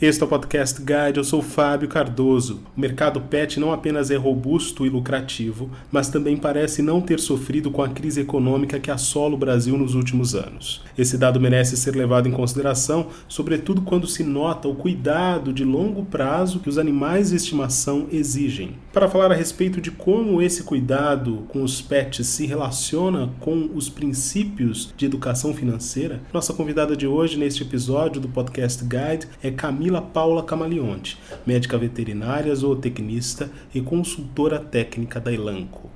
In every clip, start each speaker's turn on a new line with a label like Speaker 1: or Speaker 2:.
Speaker 1: Este é o Podcast Guide, eu sou Fábio Cardoso. O mercado pet não apenas é robusto e lucrativo, mas também parece não ter sofrido com a crise econômica que assola o Brasil nos últimos anos. Esse dado merece ser levado em consideração, sobretudo quando se nota o cuidado de longo prazo que os animais de estimação exigem. Para falar a respeito de como esse cuidado com os pets se relaciona com os princípios de educação financeira, nossa convidada de hoje neste episódio do Podcast Guide é Camila Camila Paula Camaleonte, médica veterinária, zootecnista e consultora técnica da Elanco.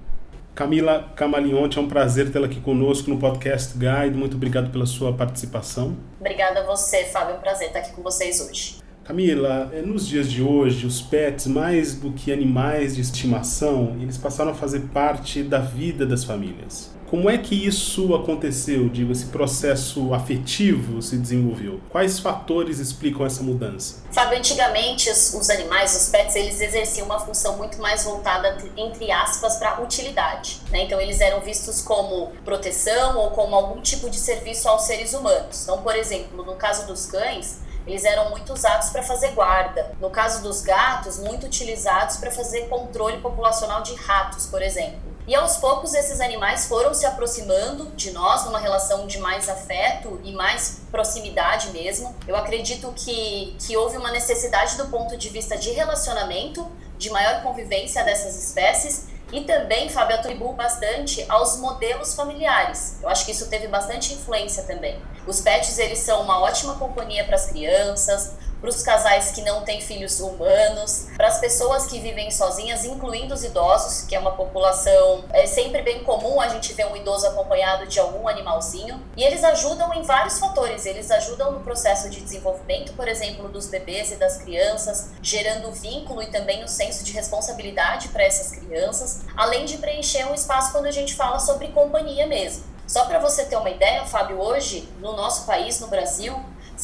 Speaker 1: Camila Camaleonte, é um prazer tê-la aqui conosco no Podcast Guide. Muito obrigado pela sua participação.
Speaker 2: Obrigada a você, Fábio. É um prazer estar aqui com vocês hoje.
Speaker 1: Camila, é, nos dias de hoje, os pets, mais do que animais de estimação, eles passaram a fazer parte da vida das famílias. Como é que isso aconteceu? Digo, esse processo afetivo se desenvolveu? Quais fatores explicam essa mudança?
Speaker 2: Fábio, antigamente os, os animais, os pets, eles exerciam uma função muito mais voltada, entre aspas, para utilidade. Né? Então, eles eram vistos como proteção ou como algum tipo de serviço aos seres humanos. Então, por exemplo, no caso dos cães, eles eram muito usados para fazer guarda. No caso dos gatos, muito utilizados para fazer controle populacional de ratos, por exemplo. E aos poucos esses animais foram se aproximando de nós numa relação de mais afeto e mais proximidade mesmo. Eu acredito que, que houve uma necessidade do ponto de vista de relacionamento, de maior convivência dessas espécies e também, Fábio, atribuo bastante aos modelos familiares. Eu acho que isso teve bastante influência também. Os pets, eles são uma ótima companhia para as crianças, para os casais que não têm filhos humanos, para as pessoas que vivem sozinhas, incluindo os idosos, que é uma população é sempre bem comum a gente ver um idoso acompanhado de algum animalzinho. E eles ajudam em vários fatores. Eles ajudam no processo de desenvolvimento, por exemplo, dos bebês e das crianças, gerando vínculo e também o um senso de responsabilidade para essas crianças, além de preencher um espaço quando a gente fala sobre companhia mesmo. Só para você ter uma ideia, Fábio, hoje no nosso país, no Brasil,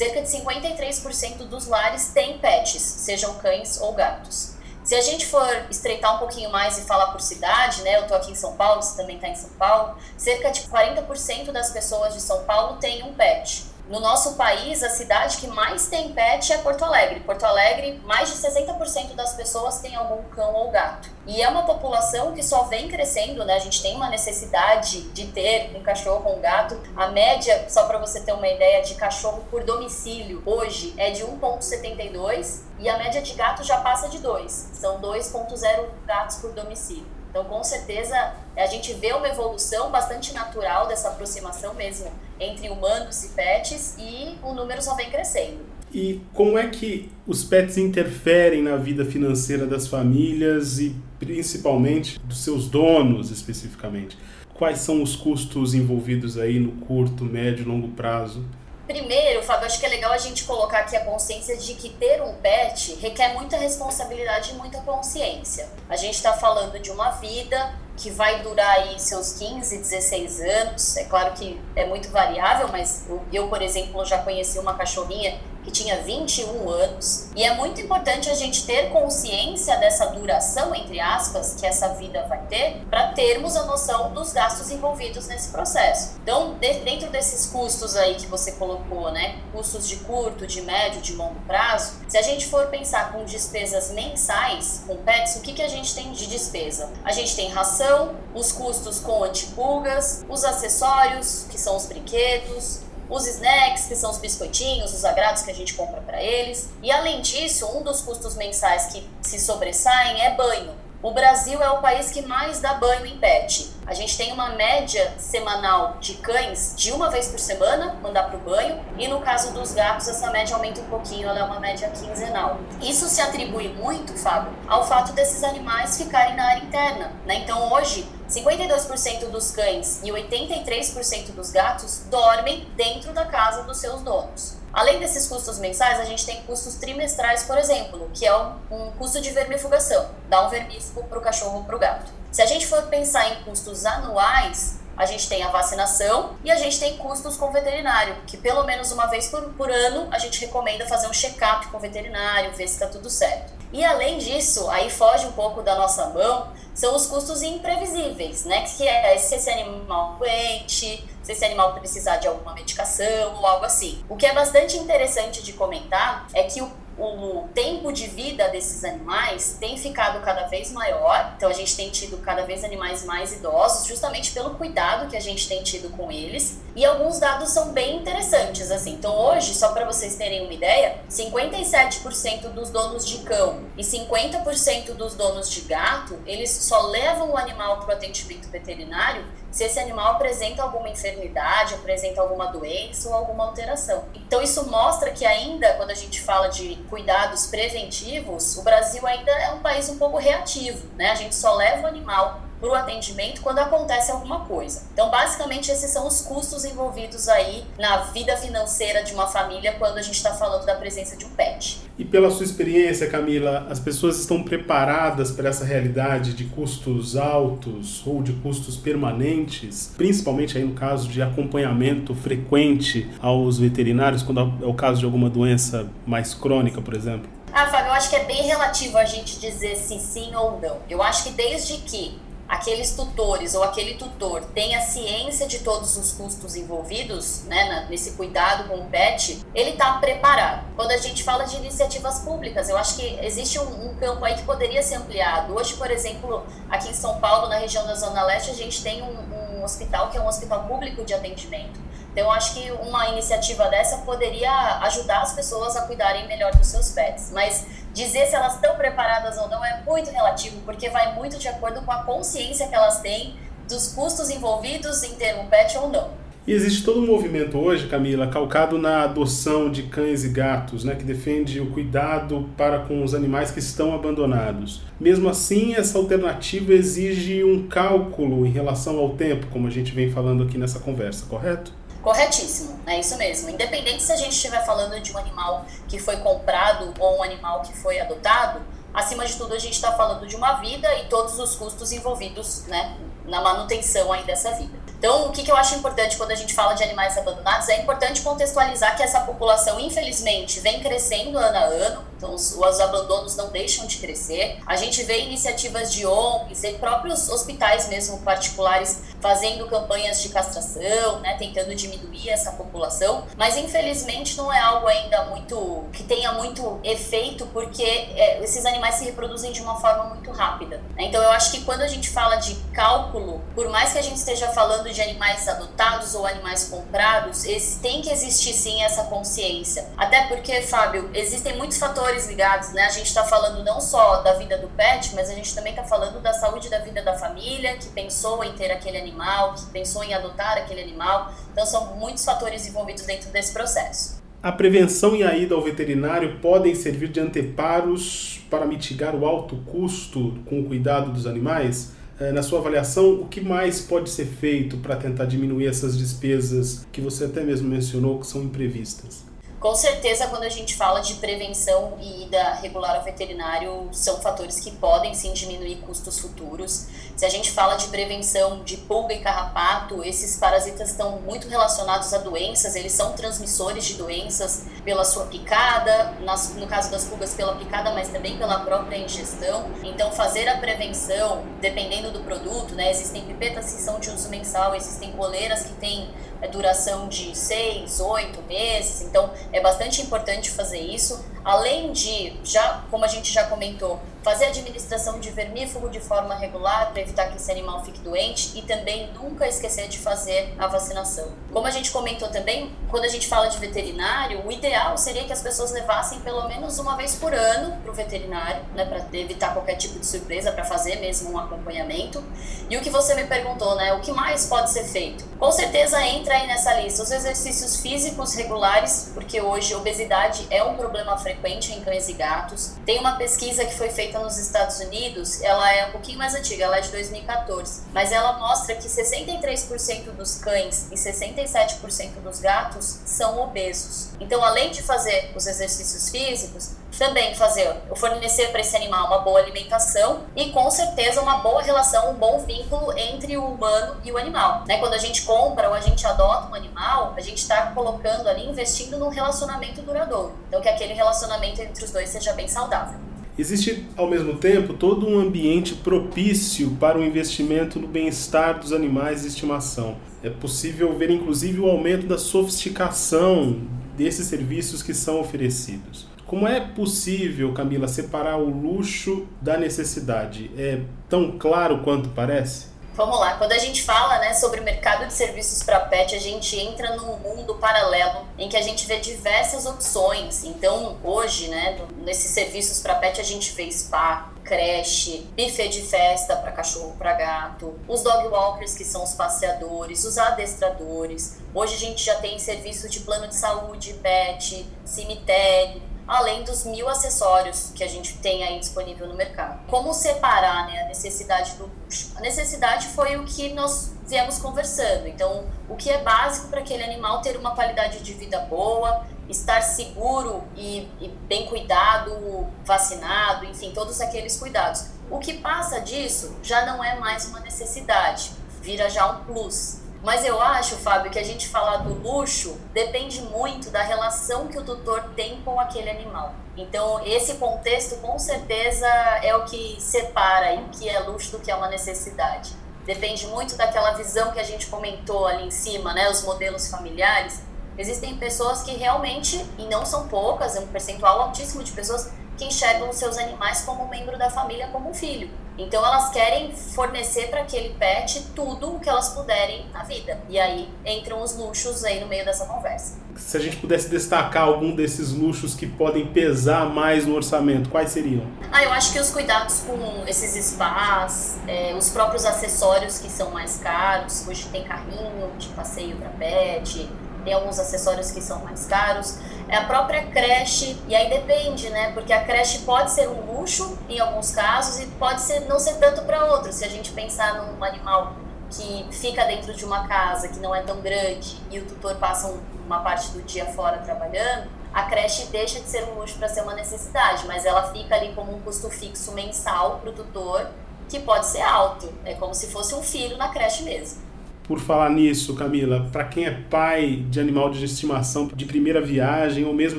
Speaker 2: cerca de 53% dos lares têm pets, sejam cães ou gatos. Se a gente for estreitar um pouquinho mais e falar por cidade, né? Eu tô aqui em São Paulo, você também está em São Paulo. Cerca de 40% das pessoas de São Paulo têm um pet. No nosso país, a cidade que mais tem pet é Porto Alegre. Porto Alegre, mais de 60% das pessoas têm algum cão ou gato. E é uma população que só vem crescendo, né? A gente tem uma necessidade de ter um cachorro ou um gato. A média, só para você ter uma ideia, de cachorro por domicílio hoje é de 1,72 e a média de gato já passa de 2. São 2,0 gatos por domicílio. Então, com certeza, a gente vê uma evolução bastante natural dessa aproximação mesmo entre humanos e pets e o número só vem crescendo.
Speaker 1: E como é que os pets interferem na vida financeira das famílias e principalmente dos seus donos especificamente? Quais são os custos envolvidos aí no curto, médio e longo prazo
Speaker 2: Primeiro, Fábio, acho que é legal a gente colocar aqui a consciência de que ter um pet requer muita responsabilidade e muita consciência. A gente está falando de uma vida que vai durar aí seus 15, 16 anos. É claro que é muito variável, mas eu, por exemplo, já conheci uma cachorrinha que tinha 21 anos. E é muito importante a gente ter consciência dessa duração, entre aspas, que essa vida vai ter, para termos a noção dos gastos envolvidos nesse processo. Então, de, dentro desses custos aí que você colocou, né, custos de curto, de médio, de longo prazo, se a gente for pensar com despesas mensais com pets, o que, que a gente tem de despesa? A gente tem ração, os custos com antipulgas, os acessórios, que são os brinquedos, os snacks, que são os biscoitinhos, os agrados que a gente compra para eles. E além disso, um dos custos mensais que se sobressaem é banho. O Brasil é o país que mais dá banho em pet. A gente tem uma média semanal de cães de uma vez por semana mandar para o banho, e no caso dos gatos, essa média aumenta um pouquinho, ela é uma média quinzenal. Isso se atribui muito, Fábio, ao fato desses animais ficarem na área interna. Né? Então, hoje, 52% dos cães e 83% dos gatos dormem dentro da casa dos seus donos. Além desses custos mensais, a gente tem custos trimestrais, por exemplo, que é um, custo de vermifugação, dá um vermífugo para o cachorro ou para o gato. Se a gente for pensar em custos anuais, a gente tem a vacinação e a gente tem custos com veterinário, que pelo menos uma vez por, por ano a gente recomenda fazer um check-up com veterinário, ver se está tudo certo. E além disso, aí foge um pouco da nossa mão, são os custos imprevisíveis, né? Que é se esse animal doente, se esse animal precisar de alguma medicação ou algo assim. O que é bastante interessante de comentar é que o o tempo de vida desses animais tem ficado cada vez maior. Então a gente tem tido cada vez animais mais idosos, justamente pelo cuidado que a gente tem tido com eles. E alguns dados são bem interessantes assim. Então hoje, só para vocês terem uma ideia, 57% dos donos de cão e 50% dos donos de gato, eles só levam o animal para o atendimento veterinário se esse animal apresenta alguma enfermidade, apresenta alguma doença ou alguma alteração. Então isso mostra que ainda quando a gente fala de cuidados preventivos, o Brasil ainda é um país um pouco reativo, né? A gente só leva o animal para o atendimento quando acontece alguma coisa. Então, basicamente, esses são os custos envolvidos aí na vida financeira de uma família quando a gente está falando da presença de um pet.
Speaker 1: E pela sua experiência, Camila, as pessoas estão preparadas para essa realidade de custos altos ou de custos permanentes, principalmente aí no caso de acompanhamento frequente aos veterinários, quando é o caso de alguma doença mais crônica, por exemplo?
Speaker 2: Ah, Fábio, eu acho que é bem relativo a gente dizer se sim ou não. Eu acho que desde que aqueles tutores ou aquele tutor tenha ciência de todos os custos envolvidos né, nesse cuidado com o pet, ele está preparado. Quando a gente fala de iniciativas públicas, eu acho que existe um, um, campo aí que poderia ser ampliado. Hoje, por exemplo, aqui em São Paulo, na região da Zona Leste, a gente tem um, um hospital que é um hospital público de atendimento. Então, eu acho que uma iniciativa dessa poderia ajudar as pessoas a cuidarem melhor dos seus pets. Mas dizer se elas estão preparadas ou não é muito relativo, porque vai muito de acordo com a consciência que elas têm dos custos envolvidos em ter um pet ou não.
Speaker 1: E existe todo um movimento hoje, Camila, calcado na adoção de cães e gatos, né, que defende o cuidado para com os animais que estão abandonados. Mesmo assim, essa alternativa exige um cálculo em relação ao tempo, como a gente vem falando aqui nessa conversa, correto?
Speaker 2: Corretíssimo, é isso mesmo. Independente se a gente estiver falando de um animal que foi comprado ou um animal que foi adotado, acima de tudo a gente está falando de uma vida e todos os custos envolvidos né, na manutenção aí dessa vida. Então, o que, que eu acho importante quando a gente fala de animais abandonados é importante contextualizar que essa população, infelizmente, vem crescendo ano a ano, então os, os abandonos não deixam de crescer. A gente vê iniciativas de ONGs e próprios hospitais mesmo particulares fazendo campanhas de castração, né, tentando diminuir essa população, mas infelizmente não é algo ainda muito que tenha muito efeito, porque é, esses animais se reproduzem de uma forma muito rápida. Né? Então, eu acho que quando a gente fala de cálculo, por mais que a gente esteja falando de animais adotados ou animais comprados, tem que existir sim essa consciência. Até porque, Fábio, existem muitos fatores ligados, né? A gente está falando não só da vida do pet, mas a gente também está falando da saúde da vida da família, que pensou em ter aquele animal, que pensou em adotar aquele animal. Então, são muitos fatores envolvidos dentro desse processo.
Speaker 1: A prevenção e a ida ao veterinário podem servir de anteparos para mitigar o alto custo com o cuidado dos animais? É, na sua avaliação, o que mais pode ser feito para tentar diminuir essas despesas que você até mesmo mencionou que são imprevistas?
Speaker 2: Com certeza, quando a gente fala de prevenção e ida regular ao veterinário, são fatores que podem sim diminuir custos futuros. Se a gente fala de prevenção de pulga e carrapato, esses parasitas estão muito relacionados a doenças, eles são transmissores de doenças pela sua picada, no caso das pulgas pela picada, mas também pela própria ingestão. Então, fazer a prevenção, dependendo do produto, né? Existem pipetas que são de uso mensal, existem coleiras que têm duração de seis, oito meses, então é bastante importante fazer isso. Além de, já como a gente já comentou, fazer a administração de vermífugo de forma regular para evitar que esse animal fique doente e também nunca esquecer de fazer a vacinação. Como a gente comentou também, quando a gente fala de veterinário, o ideal seria que as pessoas levassem pelo menos uma vez por ano para o veterinário, né, para evitar qualquer tipo de surpresa, para fazer mesmo um acompanhamento. E o que você me perguntou, né, o que mais pode ser feito? Com certeza entra aí nessa lista os exercícios físicos regulares, porque hoje obesidade é um problema frequente em cães e gatos. Tem uma pesquisa que foi feita nos Estados Unidos, ela é um pouquinho mais antiga, ela é de 2014, mas ela mostra que 63% dos cães e 67% dos gatos são obesos. Então, além de fazer os exercícios físicos, também fazer, fornecer para esse animal uma boa alimentação e com certeza uma boa relação, um bom vínculo entre o humano e o animal. Né? Quando a gente compra ou a gente adota um animal, a gente está colocando ali, investindo num relacionamento duradouro. Então que aquele relacionamento entre os dois seja bem saudável.
Speaker 1: Existe, ao mesmo tempo, todo um ambiente propício para o investimento no bem-estar dos animais de estimação. É possível ver, inclusive, o aumento da sofisticação desses serviços que são oferecidos. Como é possível, Camila, separar o luxo da necessidade? É tão claro quanto parece?
Speaker 2: Vamos lá, quando a gente fala né, sobre o mercado de serviços para pet, a gente entra num mundo paralelo em que a gente vê diversas opções. Então, hoje, né, nesses serviços para pet, a gente vê spa, creche, buffet de festa para cachorro, para gato, os dog walkers, que são os passeadores, os adestradores. Hoje a gente já tem serviço de plano de saúde, pet, cemitério além dos mil acessórios que a gente tem aí disponível no mercado. Como separar né, a necessidade do luxo? A necessidade foi o que nós viemos conversando. Então, o que é básico para aquele animal ter uma qualidade de vida boa, estar seguro e, e bem cuidado, vacinado, enfim, todos aqueles cuidados. O que passa disso já não é mais uma necessidade, vira já um plus. Mas eu acho, Fábio, que a gente falar do luxo depende muito da relação que o tutor tem com aquele animal. Então, esse contexto com certeza é o que separa o que é luxo do que é uma necessidade. Depende muito daquela visão que a gente comentou ali em cima, né, os modelos familiares. Existem pessoas que realmente, e não são poucas, é um percentual altíssimo de pessoas que enxergam os seus animais como membro da família, como um filho. Então elas querem fornecer para aquele pet tudo o que elas puderem na vida. E aí entram os luxos aí no meio dessa conversa.
Speaker 1: Se a gente pudesse destacar algum desses luxos que podem pesar mais no orçamento, quais seriam?
Speaker 2: Ah, eu acho que os cuidados com esses spas, é, os próprios acessórios que são mais caros, hoje tem carrinho de passeio para pet, tem alguns acessórios que são mais caros. É a própria creche, e aí depende, né? Porque a creche pode ser um luxo em alguns casos e pode ser, não ser tanto para outros. Se a gente pensar num animal que fica dentro de uma casa que não é tão grande e o tutor passa um, uma parte do dia fora trabalhando, a creche deixa de ser um luxo para ser uma necessidade, mas ela fica ali como um custo fixo mensal para o tutor que pode ser alto. É como se fosse um filho na creche mesmo.
Speaker 1: Por falar nisso, Camila, para quem é pai de animal de estimação de primeira viagem ou mesmo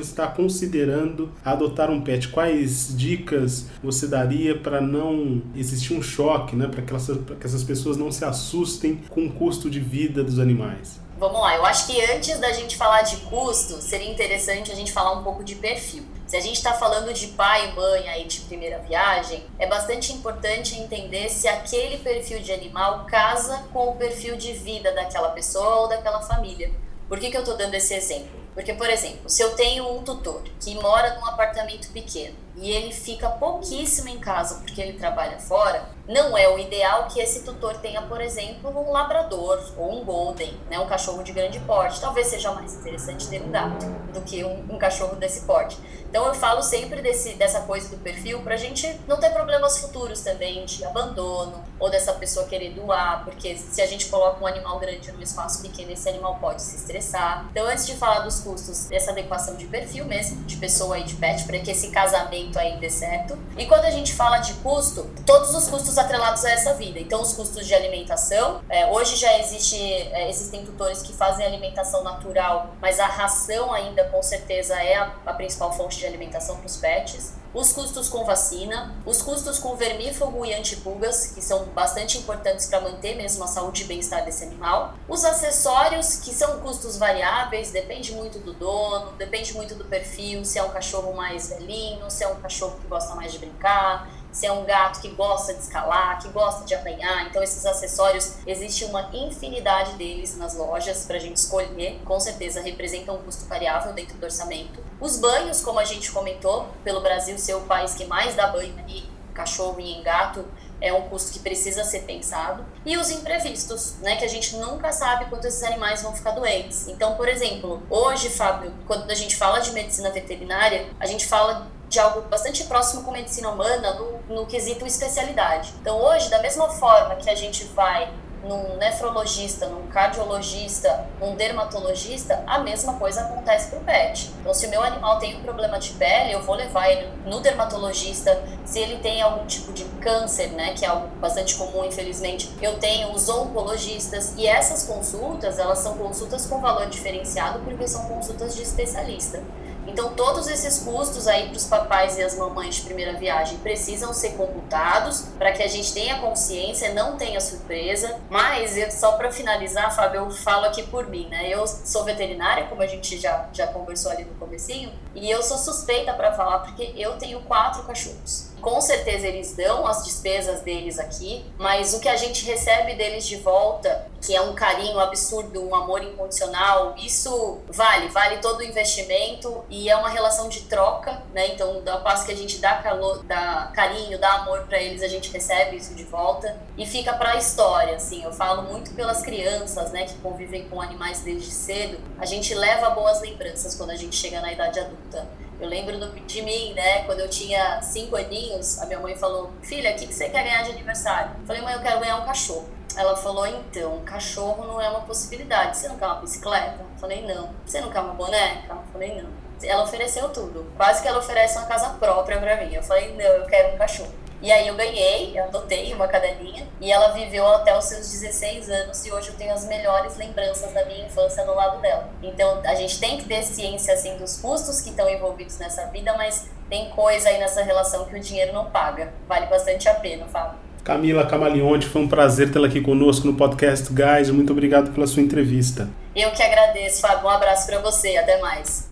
Speaker 1: está considerando adotar um pet, quais dicas você daria para não existir um choque, né, para que, que essas pessoas não se assustem com o custo de vida dos animais?
Speaker 2: Vamos lá, eu acho que antes da gente falar de custo, seria interessante a gente falar um pouco de perfil. Se a gente está falando de pai e mãe aí de primeira viagem, é bastante importante entender se aquele perfil de animal casa com o perfil de vida daquela pessoa ou daquela família. Por que, que eu estou dando esse exemplo? Porque, por exemplo, se eu tenho um tutor que mora num apartamento pequeno e ele fica pouquíssimo em casa porque ele trabalha fora, não é o ideal que esse tutor tenha, por exemplo, um labrador ou um golden, né, um cachorro de grande porte. Talvez seja mais interessante ter um gato do que um, um cachorro desse porte. Então eu falo sempre desse, dessa coisa do perfil para a gente não ter problemas futuros também de abandono ou dessa pessoa querer doar, porque se a gente coloca um animal grande num espaço pequeno, esse animal pode se estressar. Então antes de falar dos custos, dessa adequação de perfil mesmo, de pessoa e de pet, para que esse casamento aí dê certo. E quando a gente fala de custo, todos os custos atrelados a essa vida. Então os custos de alimentação, é, hoje já existe, é, existem tutores que fazem alimentação natural, mas a ração ainda com certeza é a, a principal fonte de alimentação para os pets os custos com vacina, os custos com vermífugo e antipulgas, que são bastante importantes para manter mesmo a saúde e bem-estar desse animal, os acessórios, que são custos variáveis, depende muito do dono, depende muito do perfil, se é um cachorro mais velhinho, se é um cachorro que gosta mais de brincar, se é um gato que gosta de escalar, que gosta de apanhar. Então, esses acessórios, existe uma infinidade deles nas lojas para a gente escolher. Com certeza representam um custo variável dentro do orçamento. Os banhos, como a gente comentou, pelo Brasil ser o país que mais dá banho em cachorro e em gato, é um custo que precisa ser pensado. E os imprevistos, né, que a gente nunca sabe quando esses animais vão ficar doentes. Então, por exemplo, hoje, Fábio, quando a gente fala de medicina veterinária, a gente fala de algo bastante próximo com medicina humana no, no quesito especialidade. Então, hoje, da mesma forma que a gente vai num nefrologista, num cardiologista, num dermatologista, a mesma coisa acontece para o pet. Então, se o meu animal tem um problema de pele, eu vou levar ele no dermatologista. Se ele tem algum tipo de câncer, né, que é algo bastante comum, infelizmente, eu tenho os oncologistas. E essas consultas, elas são consultas com valor diferenciado porque são consultas de especialista. Então, todos esses custos aí para os papais e as mamães de primeira viagem precisam ser computados para que a gente tenha consciência, não tenha surpresa. Mas, eu, só para finalizar, Fábio, eu falo aqui por mim, né? Eu sou veterinária, como a gente já, já conversou ali no comecinho, e eu sou suspeita para falar porque eu tenho quatro cachorros com certeza eles dão as despesas deles aqui, mas o que a gente recebe deles de volta, que é um carinho absurdo, um amor incondicional, isso vale, vale todo o investimento e é uma relação de troca, né? Então, da passo que a gente dá calor, dá carinho, dá amor para eles, a gente recebe isso de volta e fica para a história, assim. Eu falo muito pelas crianças, né, que convivem com animais desde cedo. A gente leva boas lembranças quando a gente chega na idade adulta. Eu lembro de mim, né? Quando eu tinha cinco aninhos, a minha mãe falou: Filha, o que, que você quer ganhar de aniversário? Eu falei: Mãe, eu quero ganhar um cachorro. Ela falou: Então, cachorro não é uma possibilidade. Você não quer uma bicicleta? Eu falei: Não. Você não quer uma boneca? Eu falei: Não. Ela ofereceu tudo. Quase que ela oferece uma casa própria para mim. Eu falei: Não, eu quero um cachorro. E aí eu ganhei, eu adotei uma cadelinha e ela viveu até os seus 16 anos e hoje eu tenho as melhores lembranças da minha infância do lado dela. Então a gente tem que ter ciência assim dos custos que estão envolvidos nessa vida, mas tem coisa aí nessa relação que o dinheiro não paga. Vale bastante a pena, Fábio.
Speaker 1: Camila Camaleonte, foi um prazer tê-la aqui conosco no podcast Guys. Muito obrigado pela sua entrevista.
Speaker 2: Eu que agradeço, Fábio. Um abraço para você. Até mais.